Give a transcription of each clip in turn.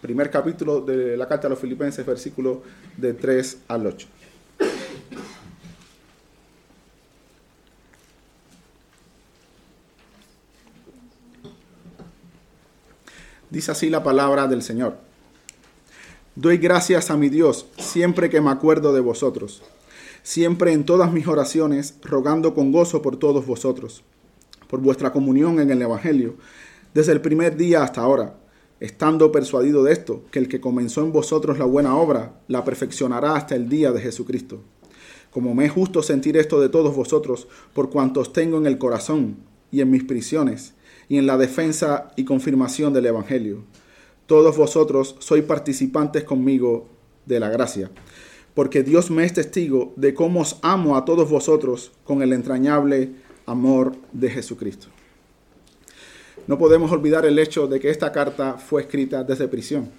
primer capítulo de la carta a los filipenses, versículo de 3 al 8. Dice así la palabra del Señor. Doy gracias a mi Dios siempre que me acuerdo de vosotros, siempre en todas mis oraciones, rogando con gozo por todos vosotros, por vuestra comunión en el Evangelio, desde el primer día hasta ahora, estando persuadido de esto, que el que comenzó en vosotros la buena obra, la perfeccionará hasta el día de Jesucristo. Como me es justo sentir esto de todos vosotros, por cuantos tengo en el corazón y en mis prisiones, y en la defensa y confirmación del Evangelio. Todos vosotros sois participantes conmigo de la gracia, porque Dios me es testigo de cómo os amo a todos vosotros con el entrañable amor de Jesucristo. No podemos olvidar el hecho de que esta carta fue escrita desde prisión.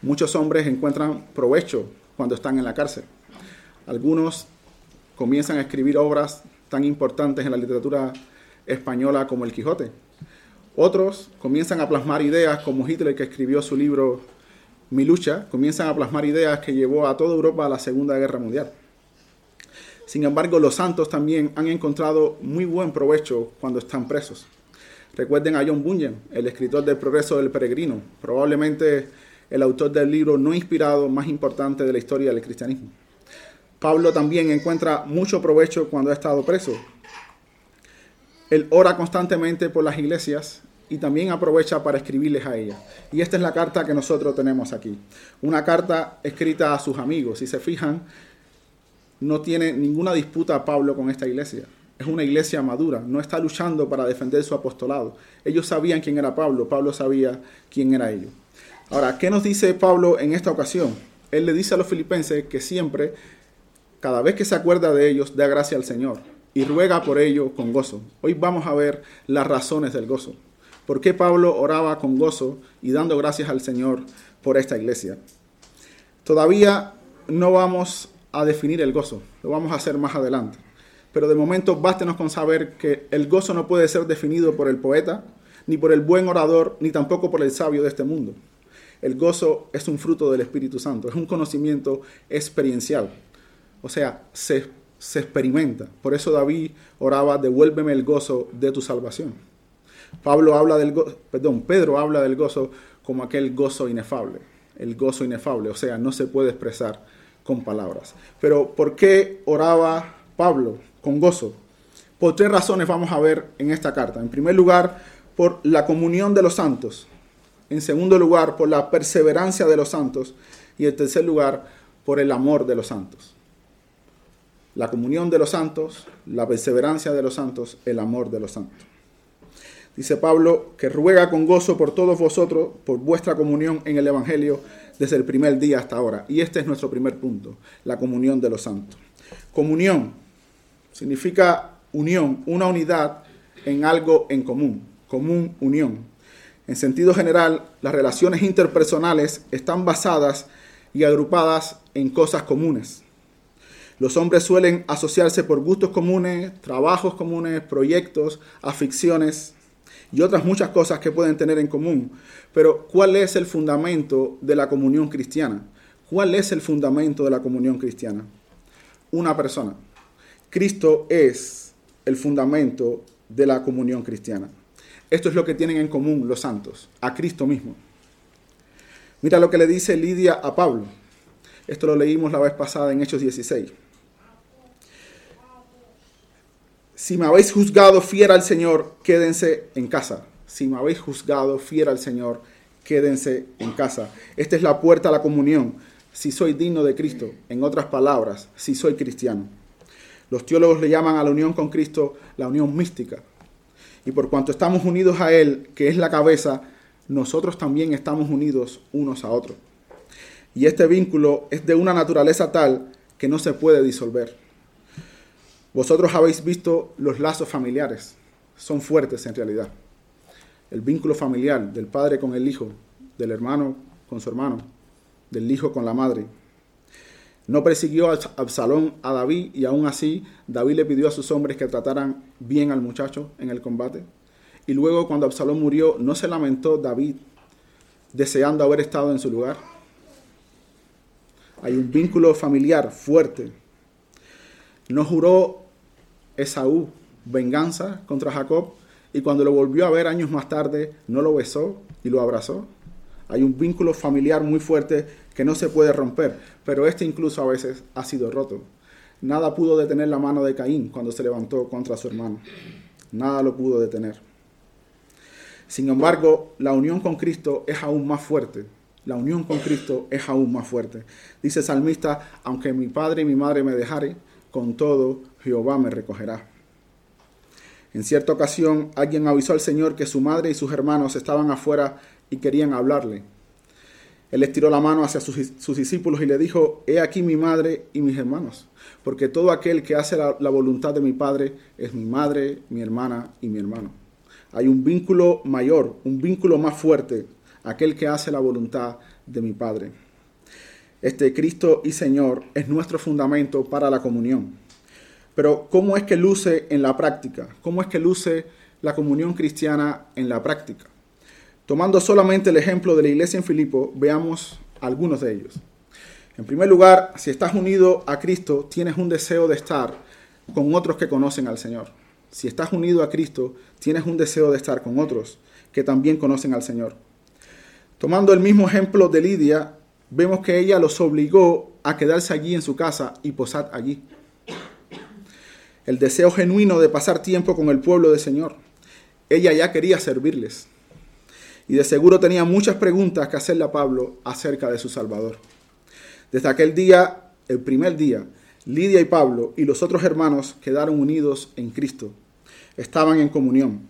Muchos hombres encuentran provecho cuando están en la cárcel. Algunos comienzan a escribir obras tan importantes en la literatura española como el Quijote. Otros comienzan a plasmar ideas como Hitler que escribió su libro Mi lucha, comienzan a plasmar ideas que llevó a toda Europa a la Segunda Guerra Mundial. Sin embargo, los santos también han encontrado muy buen provecho cuando están presos. Recuerden a John Bunyan, el escritor del Progreso del Peregrino, probablemente el autor del libro no inspirado más importante de la historia del cristianismo. Pablo también encuentra mucho provecho cuando ha estado preso, él ora constantemente por las iglesias y también aprovecha para escribirles a ellas. Y esta es la carta que nosotros tenemos aquí. Una carta escrita a sus amigos. Si se fijan, no tiene ninguna disputa Pablo con esta iglesia. Es una iglesia madura, no está luchando para defender su apostolado. Ellos sabían quién era Pablo, Pablo sabía quién era ellos. Ahora, ¿qué nos dice Pablo en esta ocasión? Él le dice a los filipenses que siempre, cada vez que se acuerda de ellos, da gracia al Señor y ruega por ello con gozo. Hoy vamos a ver las razones del gozo. ¿Por qué Pablo oraba con gozo y dando gracias al Señor por esta iglesia? Todavía no vamos a definir el gozo, lo vamos a hacer más adelante. Pero de momento bástenos con saber que el gozo no puede ser definido por el poeta, ni por el buen orador, ni tampoco por el sabio de este mundo. El gozo es un fruto del Espíritu Santo, es un conocimiento experiencial. O sea, se se experimenta. Por eso David oraba, devuélveme el gozo de tu salvación. Pablo habla del gozo, perdón, Pedro habla del gozo como aquel gozo inefable, el gozo inefable, o sea, no se puede expresar con palabras. Pero ¿por qué oraba Pablo con gozo? Por tres razones vamos a ver en esta carta. En primer lugar, por la comunión de los santos. En segundo lugar, por la perseverancia de los santos. Y en tercer lugar, por el amor de los santos la comunión de los santos, la perseverancia de los santos, el amor de los santos. Dice Pablo que ruega con gozo por todos vosotros, por vuestra comunión en el Evangelio desde el primer día hasta ahora. Y este es nuestro primer punto, la comunión de los santos. Comunión significa unión, una unidad en algo en común, común unión. En sentido general, las relaciones interpersonales están basadas y agrupadas en cosas comunes. Los hombres suelen asociarse por gustos comunes, trabajos comunes, proyectos, aficiones y otras muchas cosas que pueden tener en común. Pero ¿cuál es el fundamento de la comunión cristiana? ¿Cuál es el fundamento de la comunión cristiana? Una persona. Cristo es el fundamento de la comunión cristiana. Esto es lo que tienen en común los santos, a Cristo mismo. Mira lo que le dice Lidia a Pablo. Esto lo leímos la vez pasada en Hechos 16. si me habéis juzgado fiera al Señor, quédense en casa. Si me habéis juzgado fiera al Señor, quédense en casa. Esta es la puerta a la comunión. Si soy digno de Cristo, en otras palabras, si soy cristiano. Los teólogos le llaman a la unión con Cristo la unión mística. Y por cuanto estamos unidos a Él, que es la cabeza, nosotros también estamos unidos unos a otros. Y este vínculo es de una naturaleza tal que no se puede disolver. Vosotros habéis visto los lazos familiares, son fuertes en realidad. El vínculo familiar del padre con el hijo, del hermano con su hermano, del hijo con la madre. No persiguió a Absalón a David y aún así David le pidió a sus hombres que trataran bien al muchacho en el combate. Y luego cuando Absalón murió no se lamentó David deseando haber estado en su lugar. Hay un vínculo familiar fuerte. No juró Esaú venganza contra Jacob y cuando lo volvió a ver años más tarde no lo besó y lo abrazó. Hay un vínculo familiar muy fuerte que no se puede romper, pero este incluso a veces ha sido roto. Nada pudo detener la mano de Caín cuando se levantó contra su hermano. Nada lo pudo detener. Sin embargo, la unión con Cristo es aún más fuerte. La unión con Cristo es aún más fuerte. Dice el salmista, aunque mi padre y mi madre me dejare, con todo Jehová me recogerá. En cierta ocasión, alguien avisó al Señor que su madre y sus hermanos estaban afuera y querían hablarle. Él estiró la mano hacia sus, discípulos y le dijo, He aquí mi madre y mis hermanos, porque todo aquel que hace la, la voluntad de mi Padre es mi madre, mi hermana y mi hermano. Hay un vínculo mayor, un vínculo más fuerte, aquel que hace la voluntad de mi Padre. Este Cristo y Señor es nuestro fundamento para la comunión. Pero ¿cómo es que luce en la práctica? ¿Cómo es que luce la comunión cristiana en la práctica? Tomando solamente el ejemplo de la iglesia en Filipo, veamos algunos de ellos. En primer lugar, si estás unido a Cristo, tienes un deseo de estar con otros que conocen al Señor. Si estás unido a Cristo, tienes un deseo de estar con otros que también conocen al Señor. Tomando el mismo ejemplo de Lidia, vemos que ella los obligó a quedarse allí en su casa y posar allí el deseo genuino de pasar tiempo con el pueblo del Señor. Ella ya quería servirles. Y de seguro tenía muchas preguntas que hacerle a Pablo acerca de su Salvador. Desde aquel día, el primer día, Lidia y Pablo y los otros hermanos quedaron unidos en Cristo. Estaban en comunión.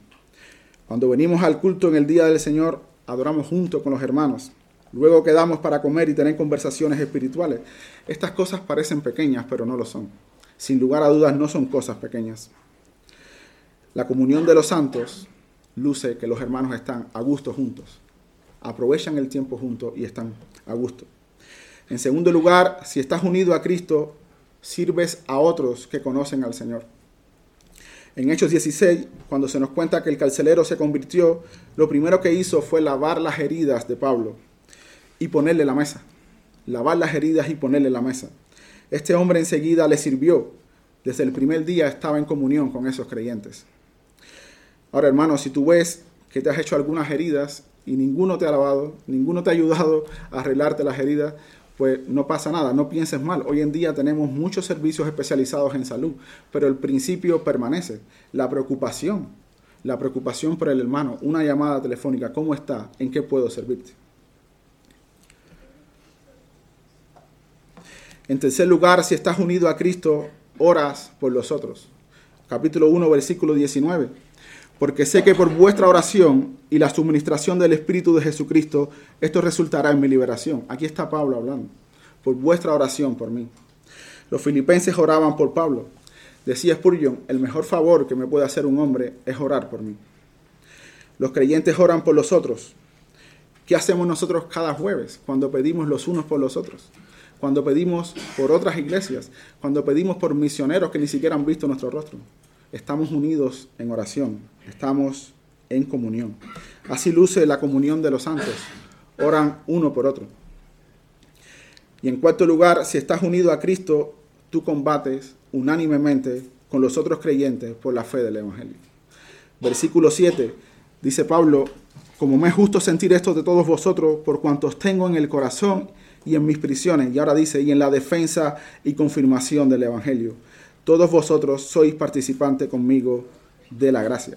Cuando venimos al culto en el día del Señor, adoramos junto con los hermanos. Luego quedamos para comer y tener conversaciones espirituales. Estas cosas parecen pequeñas, pero no lo son sin lugar a dudas no son cosas pequeñas. La comunión de los santos luce que los hermanos están a gusto juntos, aprovechan el tiempo juntos y están a gusto. En segundo lugar, si estás unido a Cristo, sirves a otros que conocen al Señor. En Hechos 16, cuando se nos cuenta que el carcelero se convirtió, lo primero que hizo fue lavar las heridas de Pablo y ponerle la mesa. Lavar las heridas y ponerle la mesa. Este hombre enseguida le sirvió. Desde el primer día estaba en comunión con esos creyentes. Ahora, hermano, si tú ves que te has hecho algunas heridas y ninguno te ha lavado, ninguno te ha ayudado a arreglarte las heridas, pues no pasa nada, no pienses mal. Hoy en día tenemos muchos servicios especializados en salud, pero el principio permanece. La preocupación, la preocupación por el hermano, una llamada telefónica, ¿cómo está? ¿En qué puedo servirte? En tercer lugar, si estás unido a Cristo, oras por los otros. Capítulo 1, versículo 19. Porque sé que por vuestra oración y la suministración del Espíritu de Jesucristo, esto resultará en mi liberación. Aquí está Pablo hablando. Por vuestra oración por mí. Los filipenses oraban por Pablo. Decía Spurgeon, el mejor favor que me puede hacer un hombre es orar por mí. Los creyentes oran por los otros. ¿Qué hacemos nosotros cada jueves cuando pedimos los unos por los otros? cuando pedimos por otras iglesias, cuando pedimos por misioneros que ni siquiera han visto nuestro rostro. Estamos unidos en oración, estamos en comunión. Así luce la comunión de los santos. Oran uno por otro. Y en cuarto lugar, si estás unido a Cristo, tú combates unánimemente con los otros creyentes por la fe del Evangelio. Versículo 7, dice Pablo, como me es justo sentir esto de todos vosotros, por cuantos tengo en el corazón y en mis prisiones. Y ahora dice, y en la defensa y confirmación del Evangelio. Todos vosotros sois participantes conmigo de la gracia.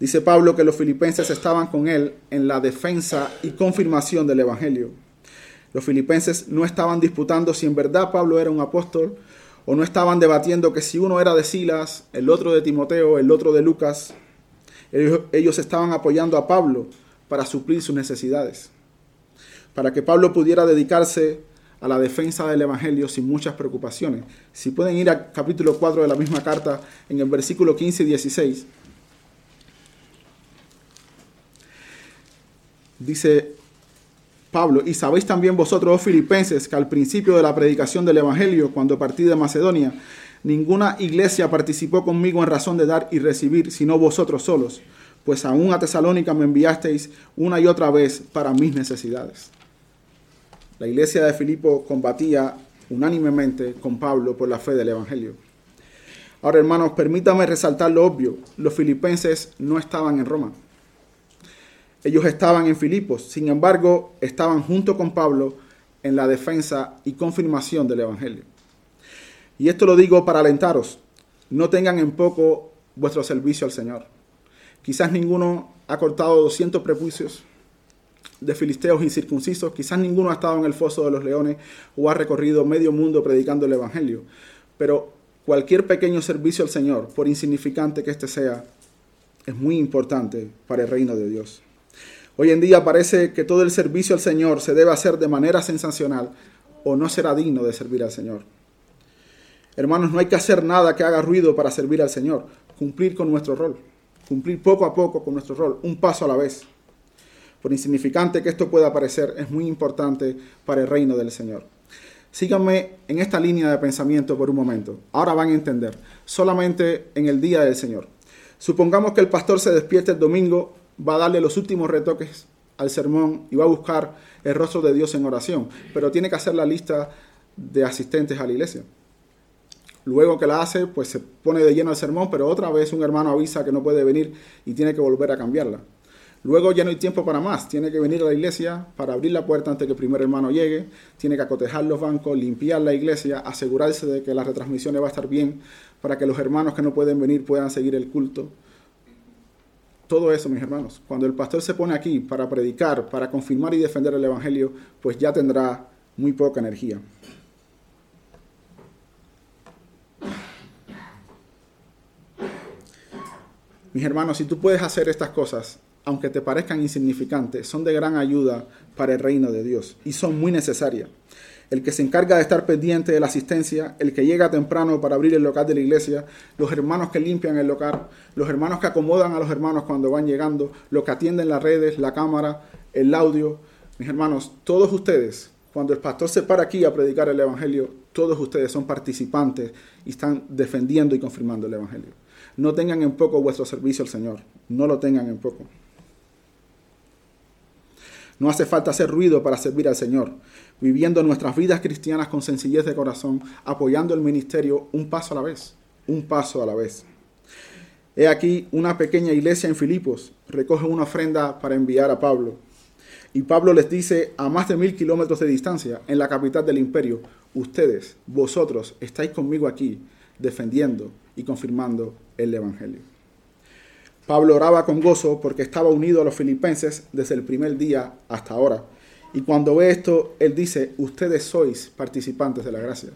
Dice Pablo que los filipenses estaban con él en la defensa y confirmación del Evangelio. Los filipenses no estaban disputando si en verdad Pablo era un apóstol o no estaban debatiendo que si uno era de Silas, el otro de Timoteo, el otro de Lucas. Ellos, estaban apoyando a Pablo para suplir sus necesidades para que Pablo pudiera dedicarse a la defensa del Evangelio sin muchas preocupaciones. Si pueden ir al capítulo 4 de la misma carta, en el versículo 15 y 16, dice Pablo, y sabéis también vosotros, oh filipenses, que al principio de la predicación del Evangelio, cuando partí de Macedonia, ninguna iglesia participó conmigo en razón de dar y recibir, sino vosotros solos pues aún a Tesalónica me enviasteis una y otra vez para mis necesidades. La iglesia de Filipo combatía unánimemente con Pablo por la fe del Evangelio. Ahora, hermanos, permítame resaltar lo obvio. Los filipenses no estaban en Roma. Ellos estaban en Filipos. Sin embargo, estaban junto con Pablo en la defensa y confirmación del Evangelio. Y esto lo digo para alentaros. No tengan en poco vuestro servicio al Señor. Quizás ninguno ha cortado 200 prepucios de filisteos incircuncisos, quizás ninguno ha estado en el foso de los leones o ha recorrido medio mundo predicando el Evangelio. Pero cualquier pequeño servicio al Señor, por insignificante que éste sea, es muy importante para el reino de Dios. Hoy en día parece que todo el servicio al Señor se debe hacer de manera sensacional o no será digno de servir al Señor. Hermanos, no hay que hacer nada que haga ruido para servir al Señor, cumplir con nuestro rol, cumplir poco a poco con nuestro rol, un paso a la vez. Por insignificante que esto pueda parecer, es muy importante para el reino del Señor. Síganme en esta línea de pensamiento por un momento. Ahora van a entender. Solamente en el día del Señor. Supongamos que el pastor se despierte el domingo, va a darle los últimos retoques al sermón y va a buscar el rostro de Dios en oración, pero tiene que hacer la lista de asistentes a la iglesia. Luego que la hace, pues se pone de lleno al sermón, pero otra vez un hermano avisa que no puede venir y tiene que volver a cambiarla. Luego ya no hay tiempo para más. Tiene que venir a la iglesia para abrir la puerta antes que el primer hermano llegue. Tiene que acotejar los bancos, limpiar la iglesia, asegurarse de que las retransmisiones va a estar bien para que los hermanos que no pueden venir puedan seguir el culto. Todo eso, mis hermanos. Cuando el pastor se pone aquí para predicar, para confirmar y defender el Evangelio, pues ya tendrá muy poca energía. Mis hermanos, si tú puedes hacer estas cosas, aunque te parezcan insignificantes, son de gran ayuda para el reino de Dios y son muy necesarias. El que se encarga de estar pendiente de la asistencia, el que llega temprano para abrir el local de la iglesia, los hermanos que limpian el local, los hermanos que acomodan a los hermanos cuando van llegando, los que atienden las redes, la cámara, el audio. Mis hermanos, todos ustedes, cuando el pastor se para aquí a predicar el Evangelio, todos ustedes son participantes y están defendiendo y confirmando el Evangelio. No tengan en poco vuestro servicio al Señor, no lo tengan en poco. No hace falta hacer ruido para servir al Señor, viviendo nuestras vidas cristianas con sencillez de corazón, apoyando el ministerio un paso a la vez, un paso a la vez. He aquí una pequeña iglesia en Filipos, recoge una ofrenda para enviar a Pablo. Y Pablo les dice a más de mil kilómetros de distancia, en la capital del imperio, ustedes, vosotros, estáis conmigo aquí, defendiendo y confirmando el Evangelio. Pablo oraba con gozo porque estaba unido a los filipenses desde el primer día hasta ahora. Y cuando ve esto, él dice, ustedes sois participantes de la gracia.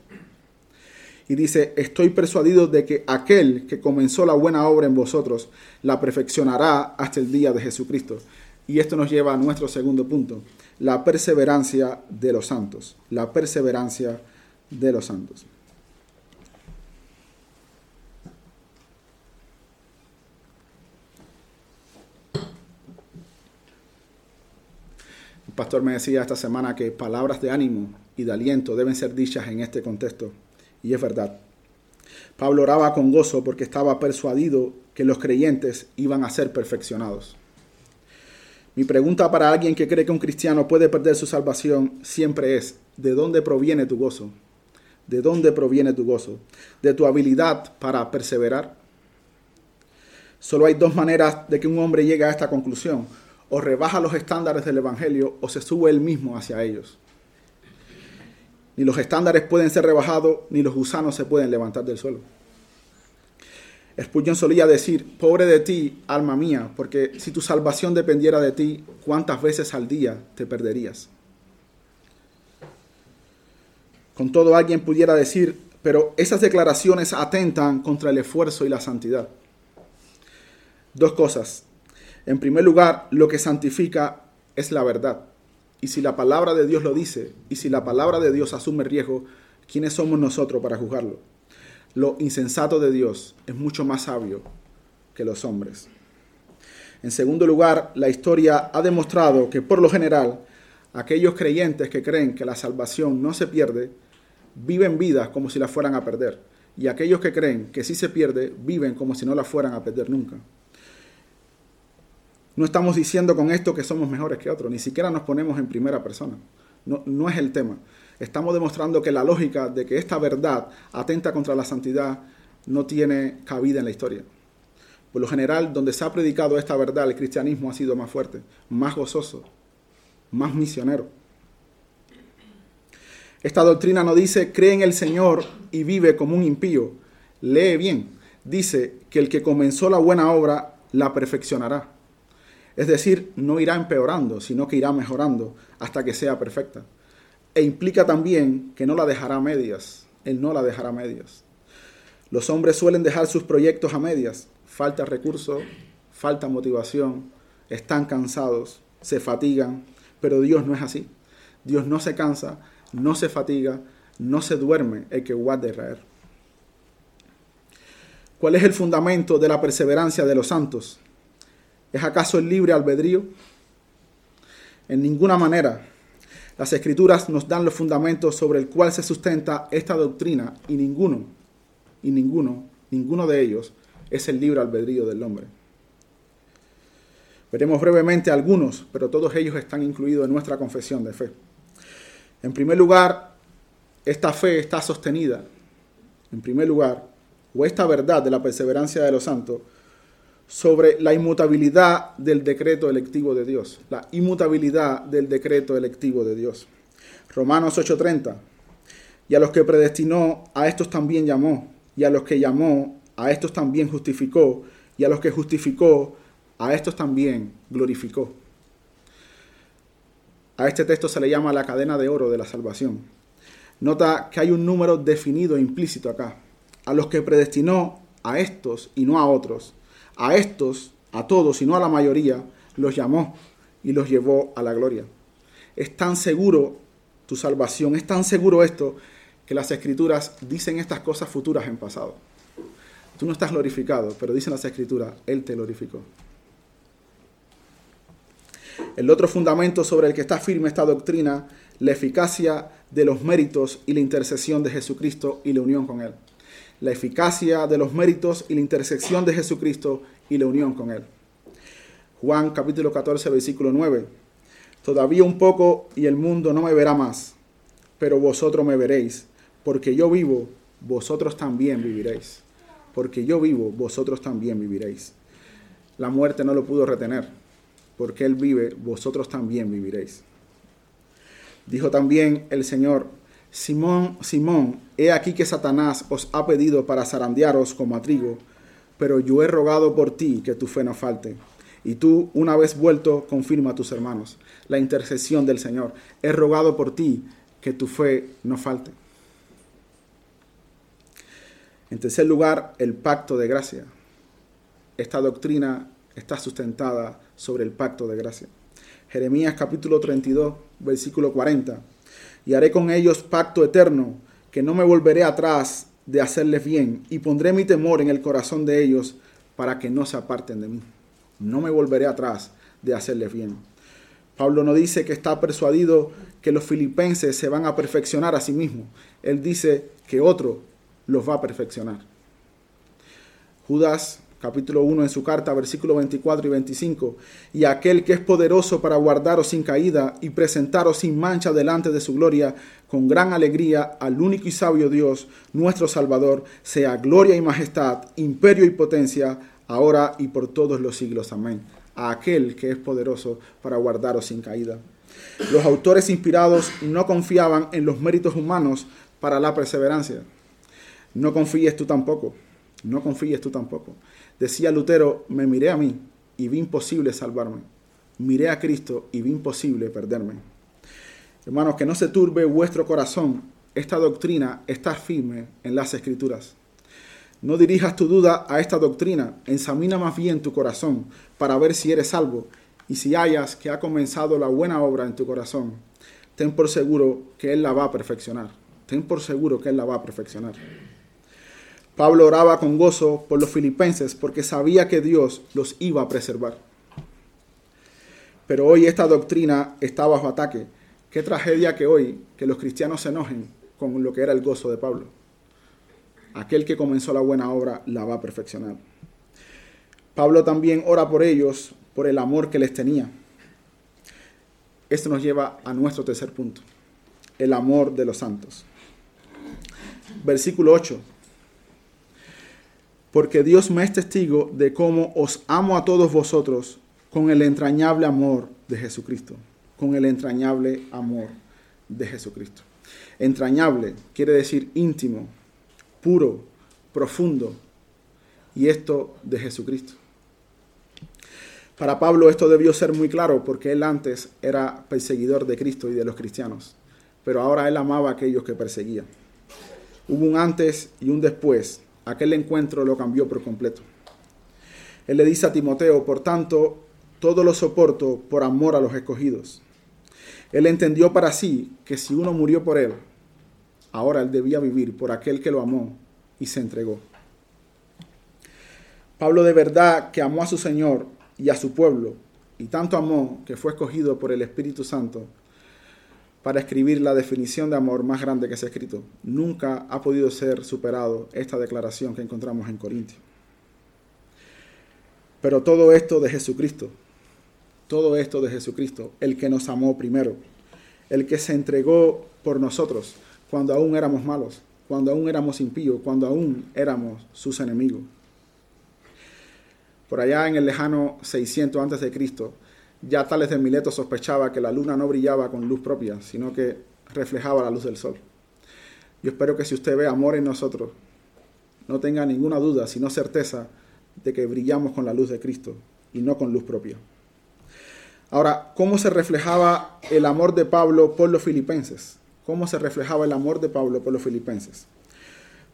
Y dice, estoy persuadido de que aquel que comenzó la buena obra en vosotros, la perfeccionará hasta el día de Jesucristo. Y esto nos lleva a nuestro segundo punto, la perseverancia de los santos. La perseverancia de los santos. Pastor me decía esta semana que palabras de ánimo y de aliento deben ser dichas en este contexto. Y es verdad. Pablo oraba con gozo porque estaba persuadido que los creyentes iban a ser perfeccionados. Mi pregunta para alguien que cree que un cristiano puede perder su salvación siempre es, ¿de dónde proviene tu gozo? ¿De dónde proviene tu gozo? ¿De tu habilidad para perseverar? Solo hay dos maneras de que un hombre llegue a esta conclusión o rebaja los estándares del Evangelio o se sube él mismo hacia ellos. Ni los estándares pueden ser rebajados, ni los gusanos se pueden levantar del suelo. Spurgeon solía decir, pobre de ti, alma mía, porque si tu salvación dependiera de ti, ¿cuántas veces al día te perderías? Con todo alguien pudiera decir, pero esas declaraciones atentan contra el esfuerzo y la santidad. Dos cosas. En primer lugar, lo que santifica es la verdad. Y si la palabra de Dios lo dice, y si la palabra de Dios asume riesgo, ¿quiénes somos nosotros para juzgarlo? Lo insensato de Dios es mucho más sabio que los hombres. En segundo lugar, la historia ha demostrado que por lo general, aquellos creyentes que creen que la salvación no se pierde, viven vidas como si la fueran a perder. Y aquellos que creen que sí se pierde, viven como si no la fueran a perder nunca. No estamos diciendo con esto que somos mejores que otros, ni siquiera nos ponemos en primera persona. No, no es el tema. Estamos demostrando que la lógica de que esta verdad atenta contra la santidad no tiene cabida en la historia. Por lo general, donde se ha predicado esta verdad, el cristianismo ha sido más fuerte, más gozoso, más misionero. Esta doctrina no dice cree en el Señor y vive como un impío. Lee bien. Dice que el que comenzó la buena obra la perfeccionará. Es decir, no irá empeorando, sino que irá mejorando hasta que sea perfecta. E implica también que no la dejará a medias. Él no la dejará a medias. Los hombres suelen dejar sus proyectos a medias. Falta recursos, falta motivación, están cansados, se fatigan, pero Dios no es así. Dios no se cansa, no se fatiga, no se duerme el que guarda Israel. ¿Cuál es el fundamento de la perseverancia de los santos? ¿Es acaso el libre albedrío? En ninguna manera. Las escrituras nos dan los fundamentos sobre el cual se sustenta esta doctrina y ninguno, y ninguno, ninguno de ellos es el libre albedrío del hombre. Veremos brevemente algunos, pero todos ellos están incluidos en nuestra confesión de fe. En primer lugar, esta fe está sostenida, en primer lugar, o esta verdad de la perseverancia de los santos, sobre la inmutabilidad del decreto electivo de Dios, la inmutabilidad del decreto electivo de Dios. Romanos 8:30, y a los que predestinó, a estos también llamó, y a los que llamó, a estos también justificó, y a los que justificó, a estos también glorificó. A este texto se le llama la cadena de oro de la salvación. Nota que hay un número definido e implícito acá. A los que predestinó, a estos y no a otros. A estos, a todos y no a la mayoría, los llamó y los llevó a la gloria. Es tan seguro tu salvación, es tan seguro esto que las escrituras dicen estas cosas futuras en pasado. Tú no estás glorificado, pero dicen las escrituras, Él te glorificó. El otro fundamento sobre el que está firme esta doctrina, la eficacia de los méritos y la intercesión de Jesucristo y la unión con Él. La eficacia de los méritos y la intercesión de Jesucristo y la unión con Él. Juan capítulo 14, versículo 9. Todavía un poco y el mundo no me verá más, pero vosotros me veréis, porque yo vivo, vosotros también viviréis. Porque yo vivo, vosotros también viviréis. La muerte no lo pudo retener porque Él vive, vosotros también viviréis. Dijo también el Señor, Simón, Simón, he aquí que Satanás os ha pedido para zarandearos como a trigo, pero yo he rogado por ti que tu fe no falte. Y tú, una vez vuelto, confirma a tus hermanos la intercesión del Señor. He rogado por ti que tu fe no falte. En tercer lugar, el pacto de gracia. Esta doctrina está sustentada sobre el pacto de gracia. Jeremías capítulo 32, versículo 40. Y haré con ellos pacto eterno, que no me volveré atrás de hacerles bien, y pondré mi temor en el corazón de ellos para que no se aparten de mí. No me volveré atrás de hacerles bien. Pablo no dice que está persuadido que los filipenses se van a perfeccionar a sí mismos. Él dice que otro los va a perfeccionar. Judas capítulo 1 en su carta, versículo 24 y 25, y aquel que es poderoso para guardaros sin caída y presentaros sin mancha delante de su gloria, con gran alegría al único y sabio Dios, nuestro Salvador, sea gloria y majestad, imperio y potencia, ahora y por todos los siglos. Amén. A aquel que es poderoso para guardaros sin caída. Los autores inspirados no confiaban en los méritos humanos para la perseverancia. No confíes tú tampoco. No confíes tú tampoco. Decía Lutero, me miré a mí y vi imposible salvarme. Miré a Cristo y vi imposible perderme. Hermanos, que no se turbe vuestro corazón. Esta doctrina está firme en las escrituras. No dirijas tu duda a esta doctrina, examina más bien tu corazón para ver si eres salvo y si hayas que ha comenzado la buena obra en tu corazón, ten por seguro que Él la va a perfeccionar. Ten por seguro que Él la va a perfeccionar. Pablo oraba con gozo por los filipenses porque sabía que Dios los iba a preservar. Pero hoy esta doctrina está bajo ataque. Qué tragedia que hoy que los cristianos se enojen con lo que era el gozo de Pablo. Aquel que comenzó la buena obra la va a perfeccionar. Pablo también ora por ellos por el amor que les tenía. Esto nos lleva a nuestro tercer punto, el amor de los santos. Versículo 8. Porque Dios me es testigo de cómo os amo a todos vosotros con el entrañable amor de Jesucristo, con el entrañable amor de Jesucristo. Entrañable quiere decir íntimo, puro, profundo, y esto de Jesucristo. Para Pablo esto debió ser muy claro porque él antes era perseguidor de Cristo y de los cristianos, pero ahora él amaba a aquellos que perseguía. Hubo un antes y un después. Aquel encuentro lo cambió por completo. Él le dice a Timoteo, por tanto, todo lo soporto por amor a los escogidos. Él entendió para sí que si uno murió por él, ahora él debía vivir por aquel que lo amó y se entregó. Pablo de verdad que amó a su Señor y a su pueblo, y tanto amó que fue escogido por el Espíritu Santo para escribir la definición de amor más grande que se ha escrito. Nunca ha podido ser superado esta declaración que encontramos en Corintios. Pero todo esto de Jesucristo, todo esto de Jesucristo, el que nos amó primero, el que se entregó por nosotros cuando aún éramos malos, cuando aún éramos impíos, cuando aún éramos sus enemigos. Por allá en el lejano 600 antes de Cristo, ya Tales de Mileto sospechaba que la luna no brillaba con luz propia, sino que reflejaba la luz del sol. Yo espero que si usted ve amor en nosotros, no tenga ninguna duda, sino certeza de que brillamos con la luz de Cristo y no con luz propia. Ahora, ¿cómo se reflejaba el amor de Pablo por los filipenses? ¿Cómo se reflejaba el amor de Pablo por los filipenses?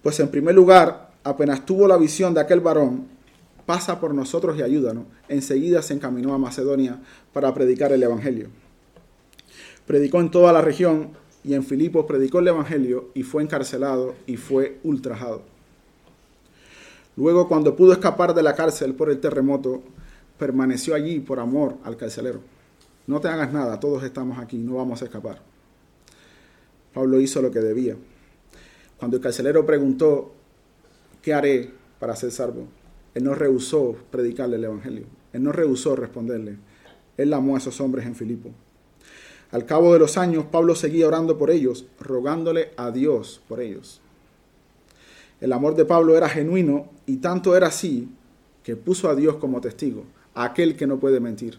Pues en primer lugar, apenas tuvo la visión de aquel varón, pasa por nosotros y ayúdanos. Enseguida se encaminó a Macedonia para predicar el Evangelio. Predicó en toda la región y en Filipos predicó el Evangelio y fue encarcelado y fue ultrajado. Luego, cuando pudo escapar de la cárcel por el terremoto, permaneció allí por amor al carcelero. No te hagas nada, todos estamos aquí, no vamos a escapar. Pablo hizo lo que debía. Cuando el carcelero preguntó, ¿qué haré para ser salvo? Él no rehusó predicarle el Evangelio. Él no rehusó responderle. Él amó a esos hombres en Filipo. Al cabo de los años, Pablo seguía orando por ellos, rogándole a Dios por ellos. El amor de Pablo era genuino y tanto era así que puso a Dios como testigo, a aquel que no puede mentir.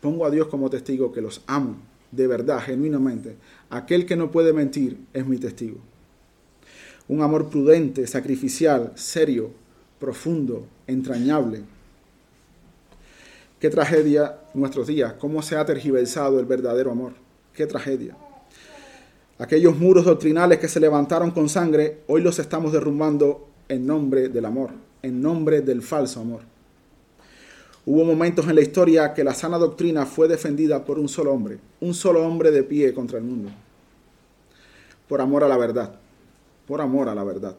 Pongo a Dios como testigo que los amo, de verdad, genuinamente. Aquel que no puede mentir es mi testigo. Un amor prudente, sacrificial, serio, profundo, entrañable. Qué tragedia nuestros días, cómo se ha tergiversado el verdadero amor. Qué tragedia. Aquellos muros doctrinales que se levantaron con sangre, hoy los estamos derrumbando en nombre del amor, en nombre del falso amor. Hubo momentos en la historia que la sana doctrina fue defendida por un solo hombre, un solo hombre de pie contra el mundo, por amor a la verdad, por amor a la verdad.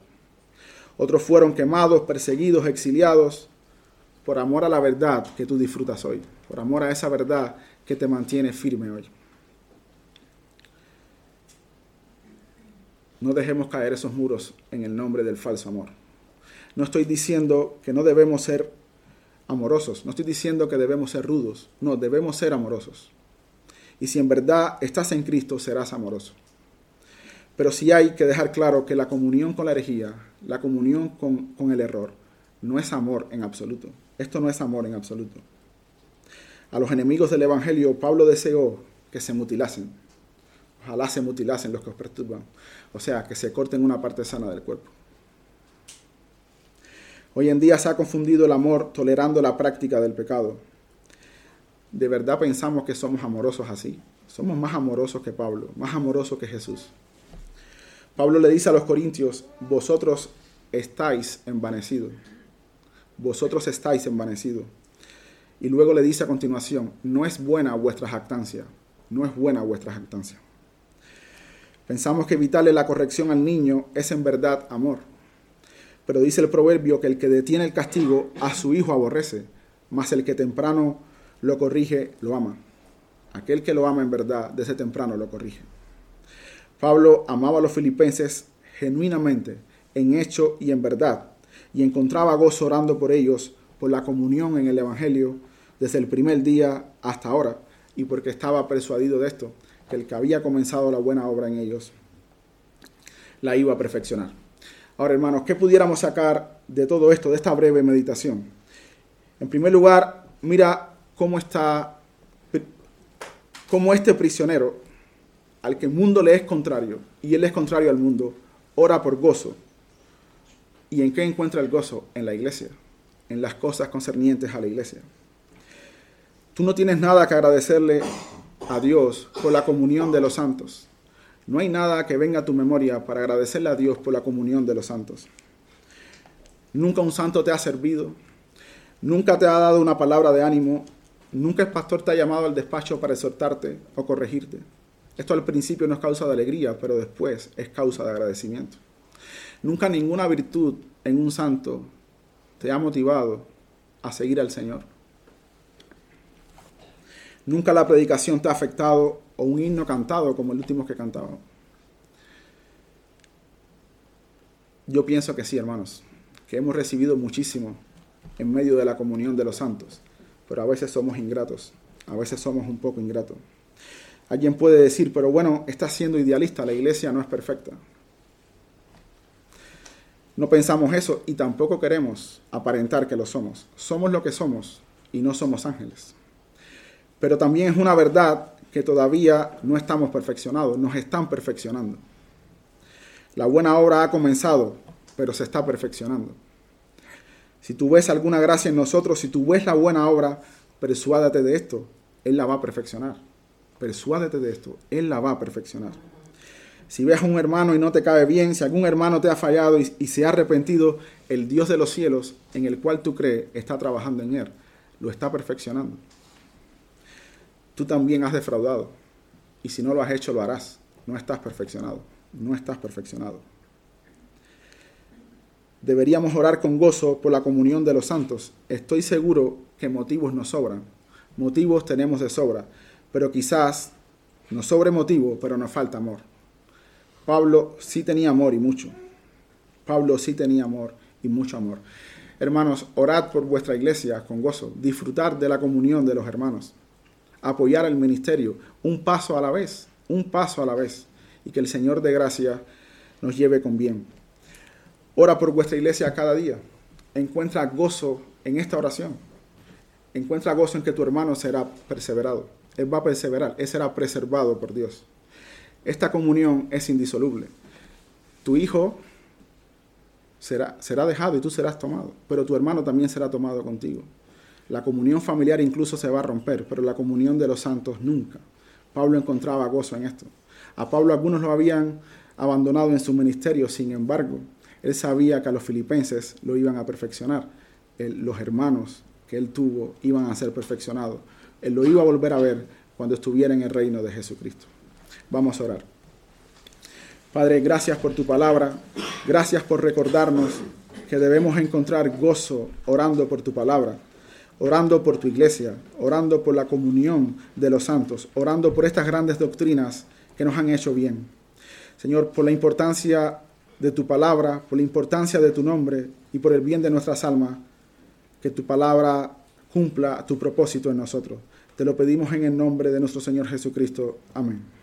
Otros fueron quemados, perseguidos, exiliados, por amor a la verdad que tú disfrutas hoy, por amor a esa verdad que te mantiene firme hoy. No dejemos caer esos muros en el nombre del falso amor. No estoy diciendo que no debemos ser amorosos, no estoy diciendo que debemos ser rudos, no, debemos ser amorosos. Y si en verdad estás en Cristo, serás amoroso. Pero sí hay que dejar claro que la comunión con la herejía, la comunión con, el error, no es amor en absoluto. Esto no es amor en absoluto. A los enemigos del Evangelio, Pablo deseó que se mutilasen. Ojalá se mutilasen los que os perturban. O sea, que se corten una parte sana del cuerpo. Hoy en día se ha confundido el amor tolerando la práctica del pecado. ¿De verdad pensamos que somos amorosos así? Somos más amorosos que Pablo, más amorosos que Jesús. Pablo le dice a los corintios, vosotros estáis envanecidos. Vosotros estáis envanecidos. Y luego le dice a continuación, no es buena vuestra jactancia. No es buena vuestra jactancia. Pensamos que evitarle la corrección al niño es en verdad amor. Pero dice el proverbio que el que detiene el castigo a su hijo aborrece, mas el que temprano lo corrige lo ama. Aquel que lo ama en verdad, desde temprano lo corrige. Pablo amaba a los filipenses genuinamente, en hecho y en verdad, y encontraba gozo orando por ellos, por la comunión en el Evangelio, desde el primer día hasta ahora, y porque estaba persuadido de esto, que el que había comenzado la buena obra en ellos, la iba a perfeccionar. Ahora, hermanos, ¿qué pudiéramos sacar de todo esto, de esta breve meditación? En primer lugar, mira cómo está, cómo este prisionero, al que el mundo le es contrario, y él es contrario al mundo, ora por gozo. ¿Y en qué encuentra el gozo? En la iglesia, en las cosas concernientes a la iglesia. Tú no tienes nada que agradecerle a Dios por la comunión de los santos. No hay nada que venga a tu memoria para agradecerle a Dios por la comunión de los santos. Nunca un santo te ha servido, nunca te ha dado una palabra de ánimo, nunca el pastor te ha llamado al despacho para exhortarte o corregirte. Esto al principio no es causa de alegría, pero después es causa de agradecimiento. Nunca ninguna virtud en un santo te ha motivado a seguir al Señor. Nunca la predicación te ha afectado o un himno cantado como el último que cantaba. Yo pienso que sí, hermanos, que hemos recibido muchísimo en medio de la comunión de los santos, pero a veces somos ingratos, a veces somos un poco ingratos. Alguien puede decir, pero bueno, estás siendo idealista, la iglesia no es perfecta. No pensamos eso y tampoco queremos aparentar que lo somos. Somos lo que somos y no somos ángeles. Pero también es una verdad que todavía no estamos perfeccionados, nos están perfeccionando. La buena obra ha comenzado, pero se está perfeccionando. Si tú ves alguna gracia en nosotros, si tú ves la buena obra, persuádate de esto, Él la va a perfeccionar. Persuádate de esto, Él la va a perfeccionar. Si ves a un hermano y no te cae bien, si algún hermano te ha fallado y, y se ha arrepentido, el Dios de los cielos en el cual tú crees está trabajando en Él, lo está perfeccionando tú también has defraudado. Y si no lo has hecho, lo harás. No estás perfeccionado. No estás perfeccionado. Deberíamos orar con gozo por la comunión de los santos. Estoy seguro que motivos nos sobran. Motivos tenemos de sobra. Pero quizás nos sobre motivo, pero nos falta amor. Pablo sí tenía amor y mucho. Pablo sí tenía amor y mucho amor. Hermanos, orad por vuestra iglesia con gozo. Disfrutar de la comunión de los hermanos apoyar al ministerio, un paso a la vez, un paso a la vez, y que el Señor de gracia nos lleve con bien. Ora por vuestra iglesia cada día. Encuentra gozo en esta oración. Encuentra gozo en que tu hermano será perseverado. Él va a perseverar, él será preservado por Dios. Esta comunión es indisoluble. Tu hijo será, será dejado y tú serás tomado, pero tu hermano también será tomado contigo. La comunión familiar incluso se va a romper, pero la comunión de los santos nunca. Pablo encontraba gozo en esto. A Pablo algunos lo habían abandonado en su ministerio, sin embargo, él sabía que a los filipenses lo iban a perfeccionar. los hermanos que él tuvo iban a ser perfeccionados. Él lo iba a volver a ver cuando estuviera en el reino de Jesucristo. Vamos a orar. Padre, gracias por tu palabra. Gracias por recordarnos que debemos encontrar gozo orando por tu palabra orando por tu iglesia, orando por la comunión de los santos, orando por estas grandes doctrinas que nos han hecho bien. Señor, por la importancia de tu palabra, por la importancia de tu nombre y por el bien de nuestras almas, que tu palabra cumpla tu propósito en nosotros. Te lo pedimos en el nombre de nuestro Señor Jesucristo. Amén.